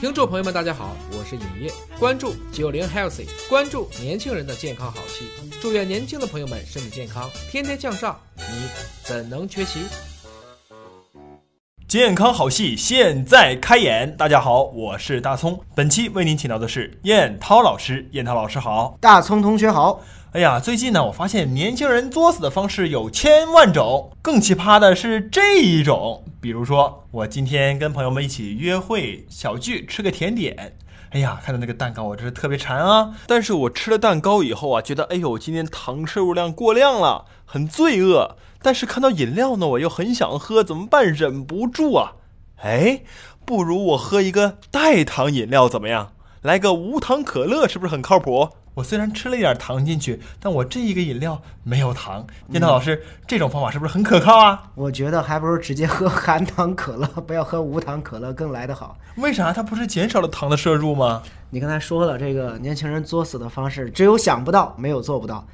听众朋友们，大家好，我是尹烨，关注九零 healthy，关注年轻人的健康好戏，祝愿年轻的朋友们身体健康，天天向上，你怎能缺席？健康好戏现在开演，大家好，我是大葱，本期为您请到的是燕涛老师，燕涛老师好。大葱同学好，哎呀，最近呢，我发现年轻人作死的方式有千万种，更奇葩的是这一种。比如说，我今天跟朋友们一起约会小聚，吃个甜点。哎呀，看到那个蛋糕，我真是特别馋啊！但是我吃了蛋糕以后啊，觉得哎呦，今天糖摄入量过量了，很罪恶。但是看到饮料呢，我又很想喝，怎么办？忍不住啊！哎，不如我喝一个代糖饮料怎么样？来个无糖可乐，是不是很靠谱？我虽然吃了一点糖进去，但我这一个饮料没有糖。燕涛老师，这种方法是不是很可靠啊？我觉得还不如直接喝含糖可乐，不要喝无糖可乐更来得好。为啥？它不是减少了糖的摄入吗？你刚才说了，这个年轻人作死的方式，只有想不到，没有做不到。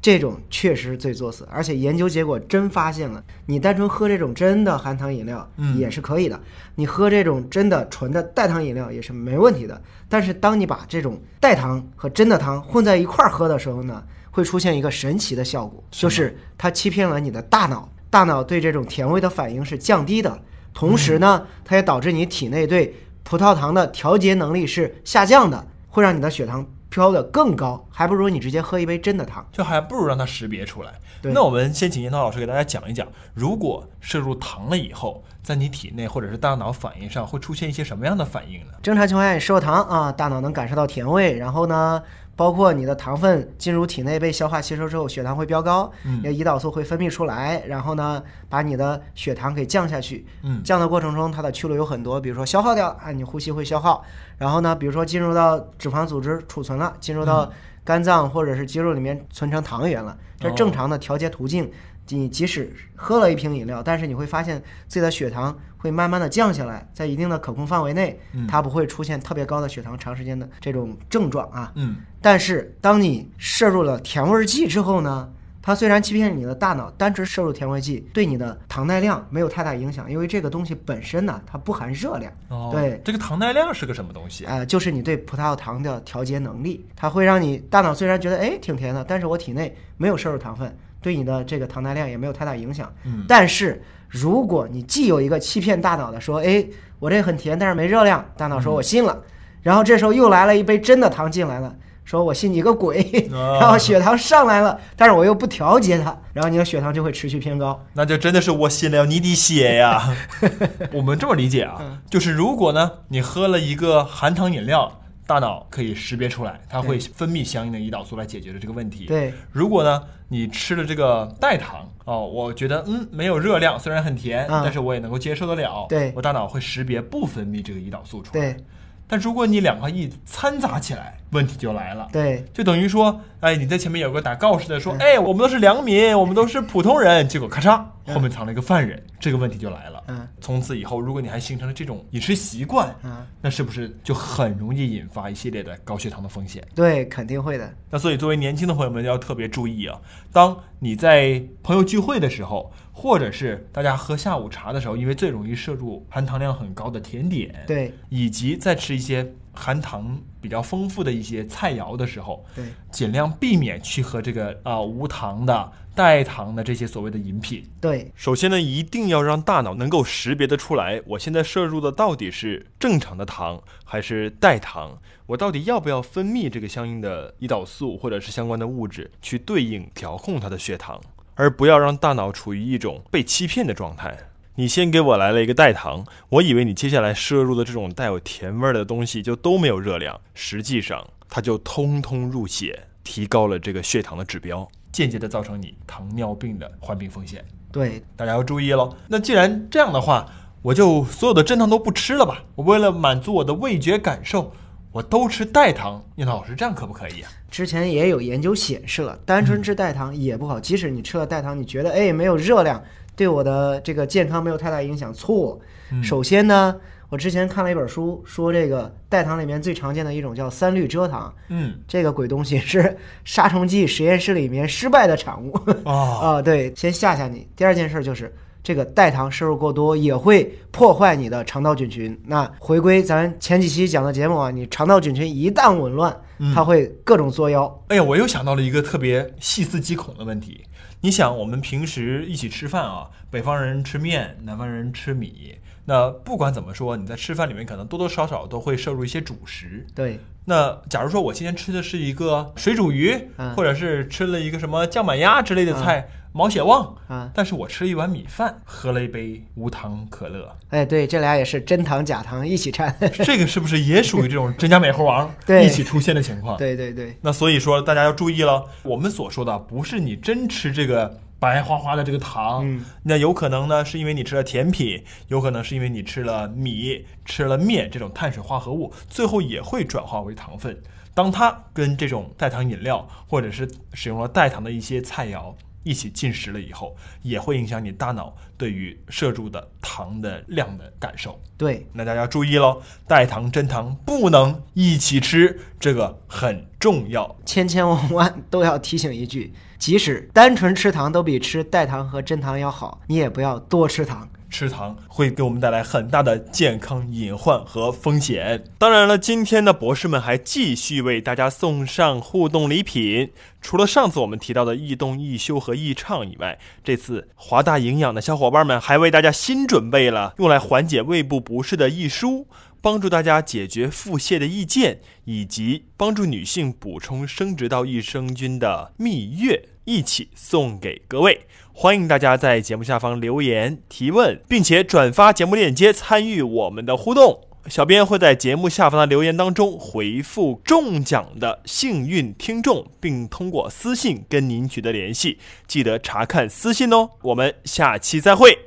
这种确实最作死，而且研究结果真发现了，你单纯喝这种真的含糖饮料也是可以的，你喝这种真的纯的代糖饮料也是没问题的。但是当你把这种代糖和真的糖混在一块儿喝的时候呢，会出现一个神奇的效果，就是它欺骗了你的大脑，大脑对这种甜味的反应是降低的，同时呢，它也导致你体内对葡萄糖的调节能力是下降的，会让你的血糖。飘的更高，还不如你直接喝一杯真的糖，就还不如让它识别出来。那我们先请严涛老师给大家讲一讲，如果摄入糖了以后，在你体内或者是大脑反应上会出现一些什么样的反应呢？正常情况下，你摄入糖啊，大脑能感受到甜味，然后呢，包括你的糖分进入体内被消化吸收之后，血糖会飙高，嗯。你的胰岛素会分泌出来，然后呢，把你的血糖给降下去。嗯。降的过程中，它的去路有很多，比如说消耗掉啊，你呼吸会消耗，然后呢，比如说进入到脂肪组织储存了，进入到肝脏或者是肌肉里面存成糖原了，这正常的调节途径。你即使喝了一瓶饮料，但是你会发现自己的血糖会慢慢的降下来，在一定的可控范围内，它不会出现特别高的血糖长时间的这种症状啊。嗯，但是当你摄入了甜味剂之后呢，它虽然欺骗你的大脑，单纯摄入甜味剂对你的糖耐量没有太大影响，因为这个东西本身呢，它不含热量。哦，对，这个糖耐量是个什么东西？呃，就是你对葡萄糖的调节能力，它会让你大脑虽然觉得哎挺甜的，但是我体内没有摄入糖分，对你的这个糖耐量也没有太大影响。嗯但是如果你既有一个欺骗大脑的说，哎，我这很甜，但是没热量，大脑说我信了，然后这时候又来了一杯真的糖进来了。说我信你个鬼，啊 然后血糖上来了，但是我又不调节它，然后你的血糖就会持续偏高。那就真的是我信了你的血呀！我们这么理解啊，嗯就是如果呢，你喝了一个含糖饮料，大脑可以识别出来，它会分泌相应的胰岛素来解决的这个问题。对，如果呢，你吃了这个代糖哦，我觉得嗯没有热量，虽然很甜，嗯但是我也能够接受得了。对我大脑会识别不分泌这个胰岛素出来。对但如果你两块一掺杂起来，问题就来了。对就等于说，哎，你在前面有个打告示的说，嗯哎，我们都是良民，我们都是普通人，结果咔嚓，后面藏了一个犯人，这个问题就来了。嗯从此以后，如果你还形成了这种饮食习惯，嗯，那是不是就很容易引发一系列的高血糖的风险？对，肯定会的。那所以，作为年轻的朋友们要特别注意啊！当你在朋友聚会的时候，或者是大家喝下午茶的时候，因为最容易摄入含糖量很高的甜点，对以及再吃一些含糖比较丰富的一些菜肴的时候，对尽量避免去喝这个啊、无糖的、代糖的这些所谓的饮品。对首先呢，一定要让大脑能够识别得出来，我现在摄入的到底是正常的糖还是代糖，我到底要不要分泌这个相应的胰岛素或者是相关的物质去对应调控它的血糖，而不要让大脑处于一种被欺骗的状态。你先给我来了一个代糖，我以为你接下来摄入的这种带有甜味儿的东西就都没有热量，实际上它就通通入血，提高了这个血糖的指标，间接的造成你糖尿病的患病风险。对大家要注意喽。那既然这样的话，我就所有的真糖都不吃了吧。我为了满足我的味觉感受，我都吃代糖。叶老师，这样可不可以啊？之前也有研究显示了，单纯吃代糖也不好。即使你吃了代糖，你觉得哎没有热量，对我的这个健康没有太大影响，错。首先呢，我之前看了一本书，说这个代糖里面最常见的一种叫三氯蔗糖，嗯这个鬼东西是杀虫剂实验室里面失败的产物。啊，啊，对，先吓吓你。第二件事就是这个代糖摄入过多也会破坏你的肠道菌群。那回归咱前几期讲的节目啊，你肠道菌群一旦紊乱，它会各种作妖。哎呀，我又想到了一个特别细思极恐的问题。你想，我们平时一起吃饭啊，北方人吃面，南方人吃米。那不管怎么说，你在吃饭里面可能多多少少都会摄入一些主食。对。那假如说我今天吃的是一个水煮鱼，或者是吃了一个什么酱板鸭之类的菜，毛血旺啊，但是我吃了一碗米饭，喝了一杯无糖可乐。哎，对，这俩也是真糖假糖一起掺。这个是不是也属于这种真假美猴王 一起出现的情况？对对对。那所以说大家要注意了，我们所说的不是你真吃这个。白花花的这个糖，那有可能呢，是因为你吃了甜品，有可能是因为你吃了米、吃了面这种碳水化合物，最后也会转化为糖分。当它跟这种代糖饮料，或者是使用了代糖的一些菜肴一起进食了以后，也会影响你大脑对于摄入的糖的量的感受。对，那大家注意喽，代糖、真糖不能一起吃，这个很重要，千千万万都要提醒一句。即使单纯吃糖都比吃代糖和真糖要好，你也不要多吃糖。吃糖会给我们带来很大的健康隐患和风险。当然了，今天的博士们还继续为大家送上互动礼品。除了上次我们提到的易动、易修和易畅以外，这次华大营养的小伙伴们还为大家新准备了用来缓解胃部不适的益舒。帮助大家解决腹泻的意见，以及帮助女性补充生殖道益生菌的蜜月，一起送给各位。欢迎大家在节目下方留言提问，并且转发节目链接参与我们的互动。小编会在节目下方的留言当中回复中奖的幸运听众，并通过私信跟您取得联系。记得查看私信哦。我们下期再会。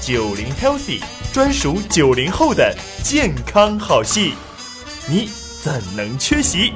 九零 healthy。专属九零后的健康好戏，你怎能缺席？